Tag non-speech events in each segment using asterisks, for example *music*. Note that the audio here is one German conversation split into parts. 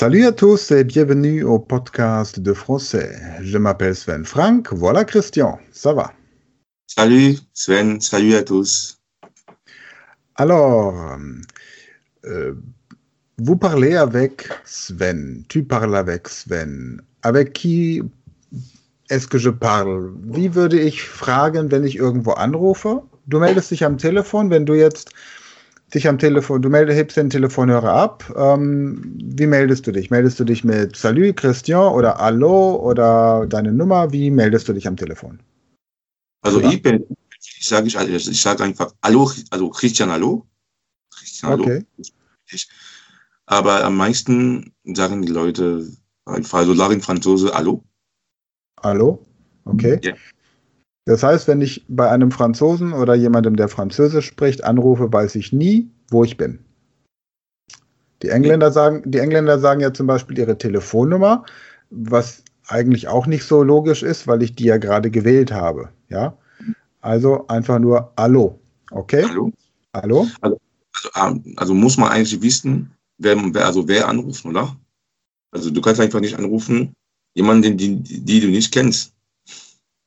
Salut à tous et bienvenue au podcast de français. Je m'appelle Sven Frank, voilà Christian, ça va Salut Sven, salut à tous. Alors, euh, vous parlez avec Sven, tu parles avec Sven. Avec qui est-ce que je parle? Wie würde ich fragen, wenn ich irgendwo anrufe? Du meldest dich am Telefon, wenn du jetzt dich am Telefon, du meldest, hebst den Telefonhörer ab. Ähm, wie meldest du dich? Meldest du dich mit Salut, Christian oder Hallo oder deine Nummer? Wie meldest du dich am Telefon? Also ich bin, ich sage ich, ich sage einfach Hallo, also Christian Hallo. Christian Hallo. Okay. Aber am meisten sagen die Leute einfach, also Larin Franzose Hallo. Hallo? Okay. Ja. Das heißt, wenn ich bei einem Franzosen oder jemandem, der Französisch spricht, anrufe, weiß ich nie, wo ich bin. Die Engländer sagen, die Engländer sagen ja zum Beispiel ihre Telefonnummer, was eigentlich auch nicht so logisch ist, weil ich die ja gerade gewählt habe. Ja, also einfach nur Hallo. Okay? Hallo. Hallo? Also, also, also muss man eigentlich wissen, wer, also wer anruft, oder? Also du kannst einfach nicht anrufen, jemanden, die, die du nicht kennst.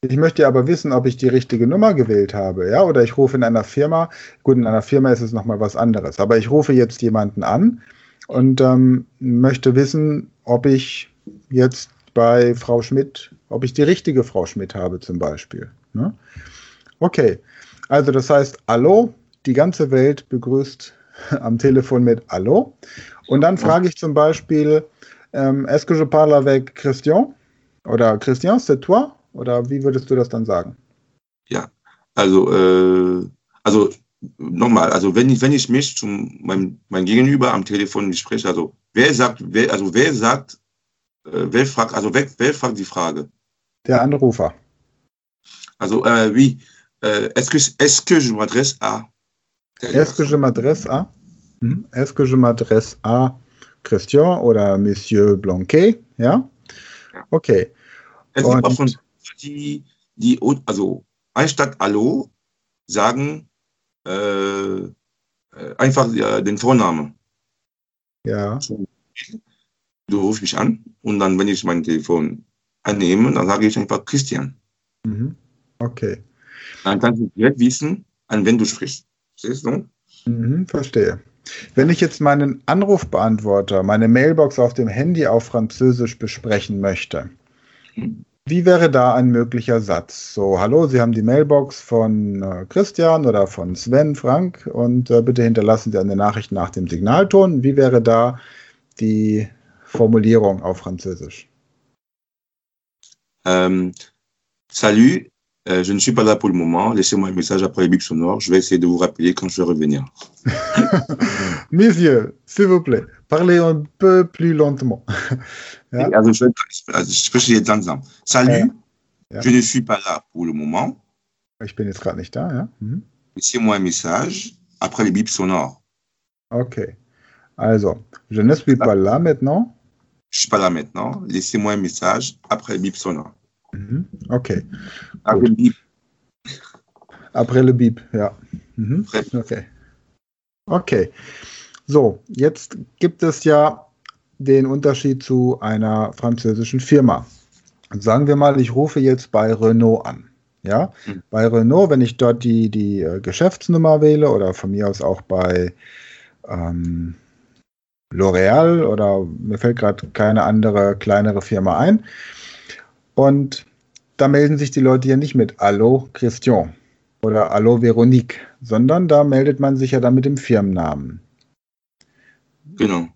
Ich möchte aber wissen, ob ich die richtige Nummer gewählt habe, ja, oder ich rufe in einer Firma. Gut, in einer Firma ist es nochmal was anderes. Aber ich rufe jetzt jemanden an und ähm, möchte wissen, ob ich jetzt bei Frau Schmidt, ob ich die richtige Frau Schmidt habe zum Beispiel. Ne? Okay, also das heißt, Hallo, die ganze Welt begrüßt *laughs* am Telefon mit Hallo. Und dann frage ich zum Beispiel, ähm, est-ce que je parle avec Christian? Oder Christian, c'est toi? Oder wie würdest du das dann sagen? Ja, also, äh, also nochmal, also wenn ich, wenn ich mich zum meinem, mein Gegenüber am Telefon spreche, also wer sagt, wer, also wer sagt, äh, wer fragt, also wer, wer fragt die Frage? Der Anrufer. Also äh, oui, äh, est-ce que, est-ce que je m'adresse à Est-ce que je m'adresse à hm? Est-ce que je m'adresse à Christian oder Monsieur Blanquet? Ja? Okay. Es gibt von die, die, also anstatt Hallo sagen äh, einfach ja, den Vornamen. Ja. Du rufst mich an und dann, wenn ich mein Telefon annehme, dann sage ich einfach Christian. Mhm. Okay. Dann kannst du direkt wissen, an wen du sprichst. Verstehst du? Mhm, verstehe. Wenn ich jetzt meinen Anrufbeantworter, meine Mailbox auf dem Handy auf Französisch besprechen möchte, wie wäre da ein möglicher Satz? So, hallo, Sie haben die Mailbox von äh, Christian oder von Sven Frank und äh, bitte hinterlassen Sie eine Nachricht nach dem Signalton. Wie wäre da die Formulierung auf Französisch? Ähm, salut, euh, je ne suis pas là pour le moment. Laissez-moi un message après le bip sonore. Je vais essayer de vous rappeler quand je vais revenir. *laughs* Monsieur, s'il vous plaît, parlez un peu plus lentement. ja? Also, ich, spreche jetzt langsam. Salut, ja. je ne suis pas là pour le moment. Ich bin jetzt gerade nicht da, ja. Mhm. Laissez-moi un message après le bip sonore. Okay. Also, je ne suis pas là maintenant. Je suis pas là maintenant. Laissez-moi un message après le bip sonore. Mhm. Okay. Bip. Après le bip, ja. Mhm. Okay. Okay. So, jetzt gibt es ja den Unterschied zu einer französischen Firma. Sagen wir mal, ich rufe jetzt bei Renault an. Ja, mhm. bei Renault, wenn ich dort die, die äh, Geschäftsnummer wähle oder von mir aus auch bei ähm, L'Oreal oder mir fällt gerade keine andere kleinere Firma ein. Und da melden sich die Leute ja nicht mit Hallo Christian oder Hallo Veronique, sondern da meldet man sich ja dann mit dem Firmennamen. Genau.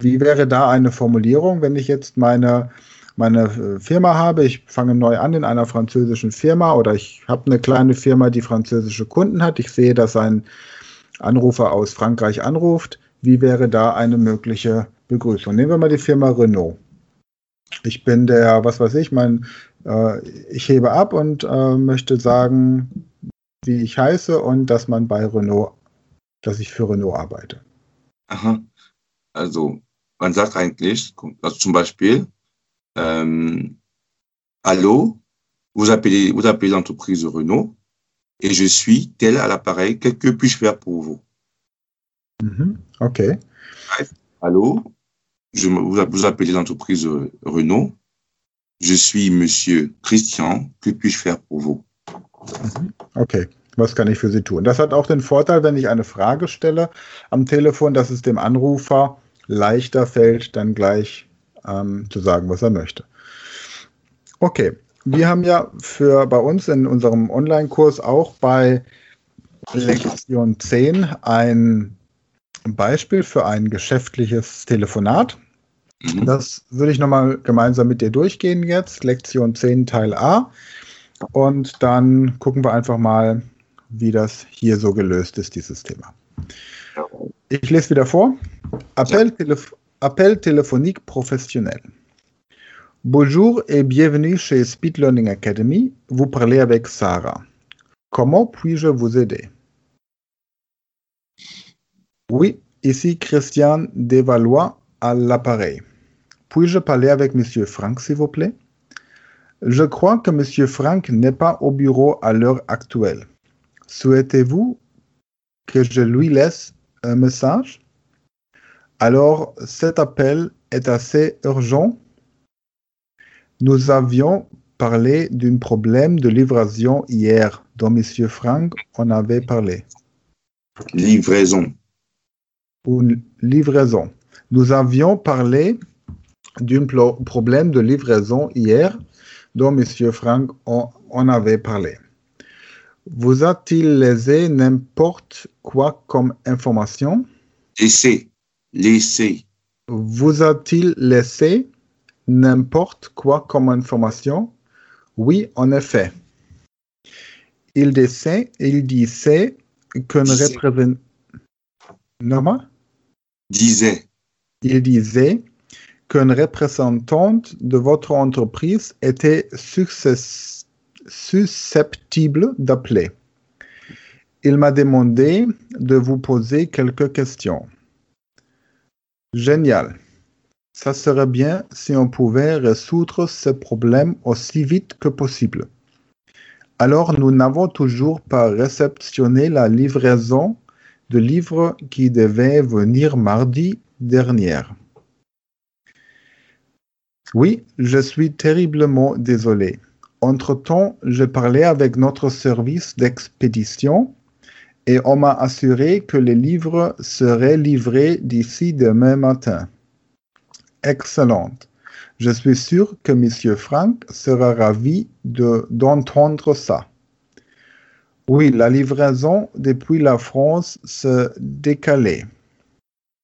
Wie wäre da eine Formulierung, wenn ich jetzt meine, meine Firma habe, ich fange neu an in einer französischen Firma oder ich habe eine kleine Firma, die französische Kunden hat, ich sehe, dass ein Anrufer aus Frankreich anruft, wie wäre da eine mögliche Begrüßung? Nehmen wir mal die Firma Renault. Ich bin der, was weiß ich, mein, äh, ich hebe ab und äh, möchte sagen, wie ich heiße und dass man bei Renault, dass ich für Renault arbeite. Aha. Also man sagt eigentlich, also zum Beispiel, ähm, Allô, vous appelez, vous appelez l'entreprise Renault et je suis tel à l'appareil, que, puis-je faire pour vous? Mhm. Okay. Allô, je, vous appelez l'entreprise Renault. Je suis Monsieur Christian. Que puis-je faire pour vous? Mhm. Okay. Was kann ich für Sie tun? Das hat auch den Vorteil, wenn ich eine Frage stelle am Telefon, dass es dem Anrufer leichter fällt, dann gleich ähm, zu sagen, was er möchte. Okay, wir haben ja für bei uns in unserem Online-Kurs auch bei Lektion 10 ein Beispiel für ein geschäftliches Telefonat. Mhm. Das würde ich nochmal gemeinsam mit dir durchgehen jetzt. Lektion 10 Teil A. Und dann gucken wir einfach mal, wie das hier so gelöst ist, dieses Thema. Ich lese wieder vor. Appel, Telef Appel téléphonique professionnel. Bonjour et bienvenue chez Speed Learning Academy. Vous parlez avec Sarah. Comment puis-je vous aider Oui, ici Christian Desvalois à l'appareil. Puis-je parler avec Monsieur Franck, s'il vous plaît? Je crois que Monsieur Franck n'est pas au bureau à l'heure actuelle. Souhaitez-vous que je lui laisse un message? Alors, cet appel est assez urgent. Nous avions parlé d'un problème de livraison hier, dont M. Frank en avait parlé. Livraison. Une livraison. Nous avions parlé d'un problème de livraison hier, dont M. Frank en, en avait parlé. Vous a-t-il laissé n'importe quoi comme information? Laissé. Laissé. Vous a-t-il laissé n'importe quoi comme information? Oui, en effet. Il disait, il disait qu'un représentant... Disait. Il disait qu'un représentant de votre entreprise était susceptible d'appeler. Il m'a demandé de vous poser quelques questions. Génial. Ça serait bien si on pouvait résoudre ce problème aussi vite que possible. Alors, nous n'avons toujours pas réceptionné la livraison de livres qui devait venir mardi dernier. Oui, je suis terriblement désolé. Entre-temps, je parlais avec notre service d'expédition et on m'a assuré que les livres seraient livrés d'ici demain matin. Excellente. Je suis sûr que M. Frank sera ravi d'entendre ça. Oui, la livraison depuis la France se décalait.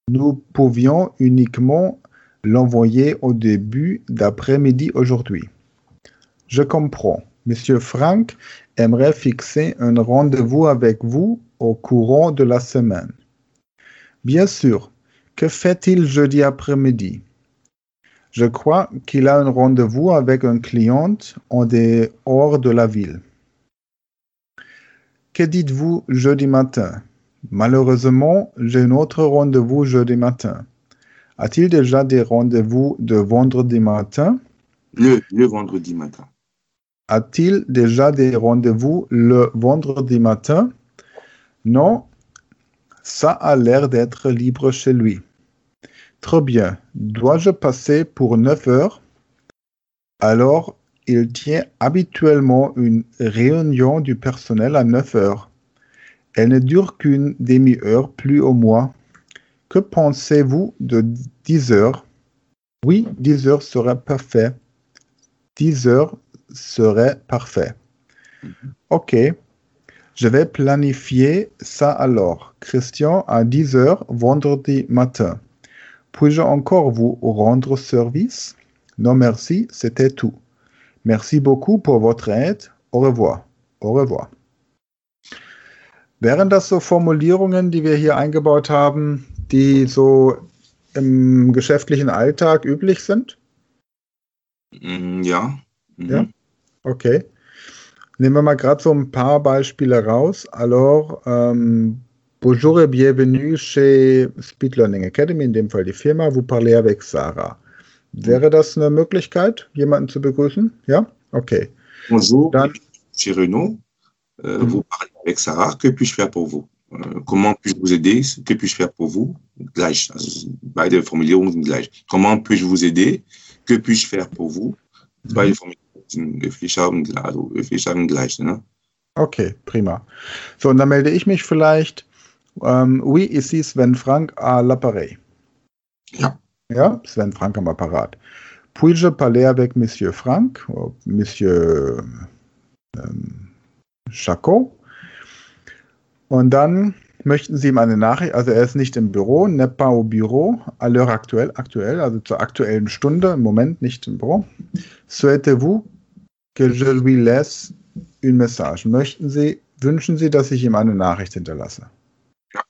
Nous pouvions uniquement l'envoyer au début d'après-midi aujourd'hui. Je comprends. Monsieur Frank aimerait fixer un rendez-vous avec vous au courant de la semaine. Bien sûr, que fait-il jeudi après-midi? Je crois qu'il a un rendez-vous avec un client en dehors de la ville. Que dites-vous jeudi matin? Malheureusement, j'ai un autre rendez-vous jeudi matin. A-t-il déjà des rendez-vous de vendredi matin? Le, le vendredi matin. A-t-il déjà des rendez-vous le vendredi matin? Non, ça a l'air d'être libre chez lui. Très bien. Dois-je passer pour 9 heures? Alors, il tient habituellement une réunion du personnel à 9 heures. Elle ne dure qu'une demi-heure plus au mois. Que pensez-vous de 10 heures? Oui, 10 heures serait parfait. 10 heures serait parfait. Mhm. OK. Je vais planifier ça alors. Christian à 10h vendredi matin. Puis-je encore vous rendre service? Non, merci, c'était tout. Merci beaucoup pour votre aide. Au revoir. Au revoir. Wären das so Formulierungen, die wir hier eingebaut haben, die so im geschäftlichen Alltag üblich sind? Mm, ja. Mhm. Ja. Okay. Nehmen wir mal gerade so ein paar Beispiele raus. Alors, ähm, bonjour et bienvenue chez Speed Learning Academy, in dem Fall die Firma. Vous parlez avec Sarah. Wäre das eine Möglichkeit, jemanden zu begrüßen? Ja? Okay. Bonjour, Dann, chez Renault. Euh, mhm. Vous parlez avec Sarah. Que puis-je faire pour vous? äh, comment puis-je vous aider? Que puis-je faire pour vous? Gleich. Also beide Formulierungen sind gleich. Comment puis-je vous aider? Que puis-je faire pour vous? Beide Formulierungen sind haben, also höflich haben gleich. Ne? Okay, prima. So, und dann melde ich mich vielleicht. Ähm, oui, ici Sven Frank à l'appareil. Ja. Ja, Sven Frank am Apparat. Puis-je parler avec Monsieur Frank, Monsieur ähm, Chacot? Und dann möchten Sie ihm eine Nachricht, also er ist nicht im Büro, n'est pas au bureau, à l'heure actuelle, aktuell, also zur aktuellen Stunde, im Moment nicht im Büro. Souhaitez-vous que je lui laisse une message? Möchten Sie, wünschen Sie, dass ich ihm eine Nachricht hinterlasse? Ja.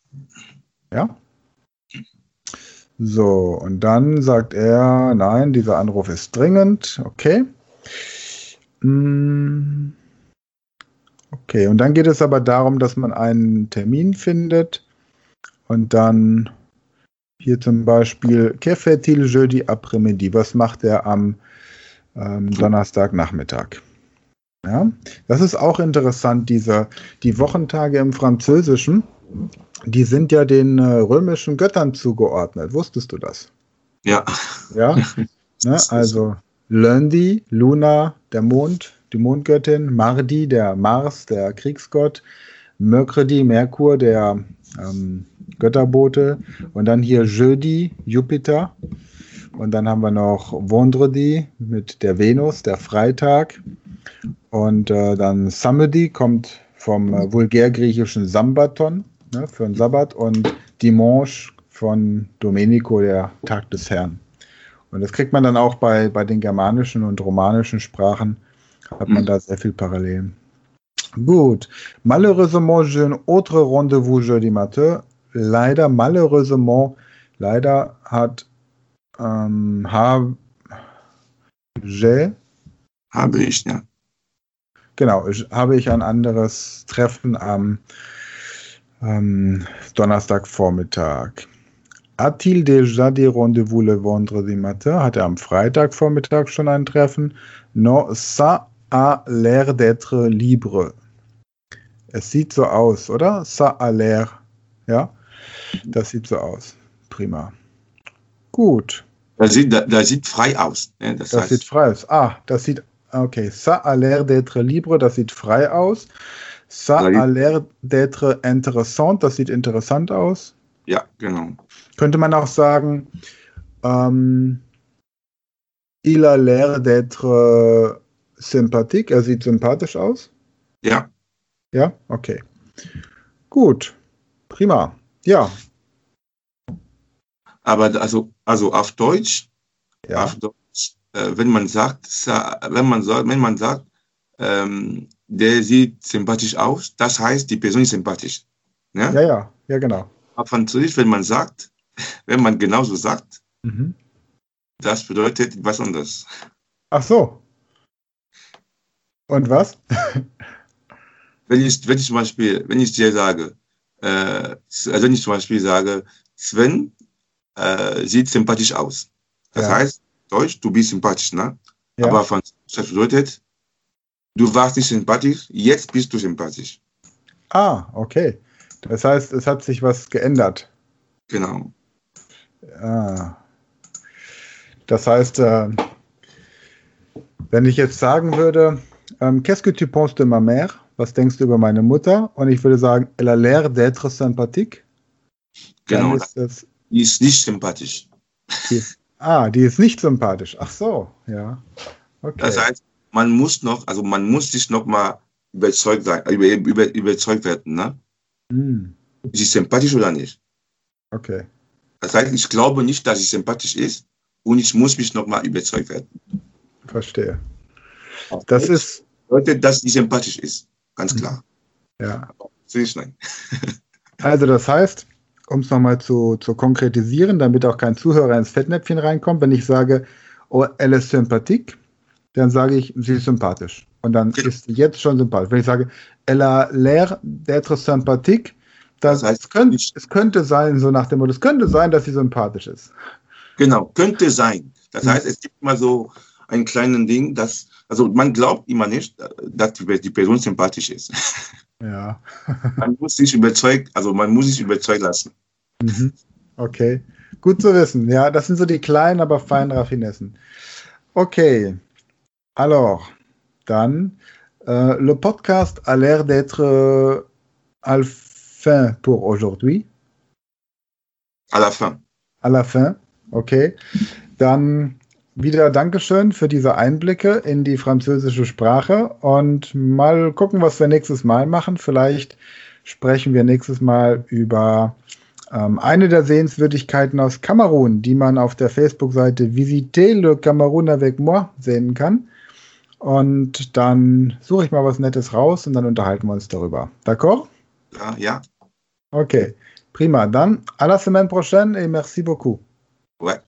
Ja? So, und dann sagt er, nein, dieser Anruf ist dringend. Okay. Hm. Okay, und dann geht es aber darum, dass man einen Termin findet und dann hier zum Beispiel, que fait-il jeudi après-midi? Was macht er am ähm, Donnerstagnachmittag? Ja, das ist auch interessant, diese, die Wochentage im Französischen, die sind ja den äh, römischen Göttern zugeordnet. Wusstest du das? Ja. Ja, *laughs* ne? also Lundi, Luna, der Mond, die Mondgöttin, Mardi, der Mars, der Kriegsgott, Mercredi, Merkur, der ähm, Götterbote und dann hier Jeudi, Jupiter und dann haben wir noch Vendredi mit der Venus, der Freitag und äh, dann Samedi kommt vom äh, vulgärgriechischen Sambaton ne, für den Sabbat und Dimanche von Domenico, der Tag des Herrn. Und das kriegt man dann auch bei, bei den germanischen und romanischen Sprachen hat man mhm. da sehr viel Parallelen. Gut. Malheureusement, j'ai un autre rendez-vous jeudi matin. Leider, malheureusement, leider hat ähm, habe habe ich, ja. Genau, ich, habe ich ein anderes Treffen am ähm, Donnerstagvormittag. A-t-il déjà des rendez-vous le vendredi matin? Hat er am Freitagvormittag schon ein Treffen? Non, ça a l'air d'être libre. Es sieht so aus, oder? Ça a l'air. Ja, das sieht so aus. Prima. Gut. Das sieht, das sieht frei aus. Ne? Das, das heißt, sieht frei aus. Ah, das sieht, okay. Ça a l'air d'être libre, das sieht frei aus. Ça a l'air d'être intéressant, das sieht interessant aus. Ja, genau. Könnte man auch sagen, ähm, il a l'air d'être sympathique, er sieht sympathisch aus? Ja. Ja, okay. Gut, prima. Ja. Aber also, also auf Deutsch, ja. auf Deutsch äh, wenn man sagt, wenn man sagt, wenn man sagt, ähm, der sieht sympathisch aus, das heißt, die Person ist sympathisch. Ne? Ja, ja, ja, genau. Auf Französisch, wenn man sagt, *laughs* wenn man genauso sagt, mhm. das bedeutet was anderes. Ach so. Und was? *laughs* wenn, ich, wenn ich zum Beispiel, wenn ich dir sage, äh, also wenn ich zum Beispiel sage, Sven äh, sieht sympathisch aus. Das ja. heißt, Deutsch, du bist sympathisch, ne? Ja. Aber Französisch, das bedeutet, du warst nicht sympathisch, jetzt bist du sympathisch. Ah, okay. Das heißt, es hat sich was geändert. Genau. Ah. Das heißt, äh, wenn ich jetzt sagen würde, ähm, Qu'est-ce que tu penses de ma mère? Was denkst du über meine Mutter? Und ich würde sagen, elle a l'air d'être sympathique. Genau. Ist das, die ist nicht sympathisch. Die ist, ah, die ist nicht sympathisch. Ach so, ja. Okay. Das heißt, man muss noch, also man muss sich noch mal überzeugt sein, über, über, überzeugt werden, ne? Hm. Ist sie sympathisch oder nicht? Okay. Das heißt, ich glaube nicht, dass sie sympathisch ist und ich muss mich noch mal überzeugt werden. Verstehe. Das ist. Leute, dass sie sympathisch ist. Ganz klar. Ja. Sehe ich nein. *laughs* Also, das heißt, um es nochmal zu, zu konkretisieren, damit auch kein Zuhörer ins Fettnäpfchen reinkommt, wenn ich sage, oh, elle est sympathique, dann sage ich, sie ist sympathisch. Und dann genau. ist sie jetzt schon sympathisch. Wenn ich sage, elle a l'air d'être sympathique, das, das heißt, es, könnte, es könnte sein, so nach dem Motto, es könnte sein, dass sie sympathisch ist. Genau, könnte sein. Das heißt, es gibt mal so ein kleines Ding, dass, also man glaubt immer nicht, dass die, die Person sympathisch ist. *laughs* Ja. *laughs* man muss sich überzeugt, also man muss sich überzeugen lassen. Mhm. Okay. Gut zu wissen. Ja, das sind so die kleinen, aber feinen Raffinessen. Okay. Alors, dann, euh, le podcast a l'air d'être euh, à la fin pour aujourd'hui. À la fin. À la fin. Okay. Dann wieder Dankeschön für diese Einblicke in die französische Sprache und mal gucken, was wir nächstes Mal machen. Vielleicht sprechen wir nächstes Mal über ähm, eine der Sehenswürdigkeiten aus Kamerun, die man auf der Facebook-Seite Visiter le Cameroun avec moi sehen kann. Und dann suche ich mal was Nettes raus und dann unterhalten wir uns darüber. D'accord? Ja, ja. Okay, prima. Dann à la semaine prochaine et merci beaucoup. Ouais.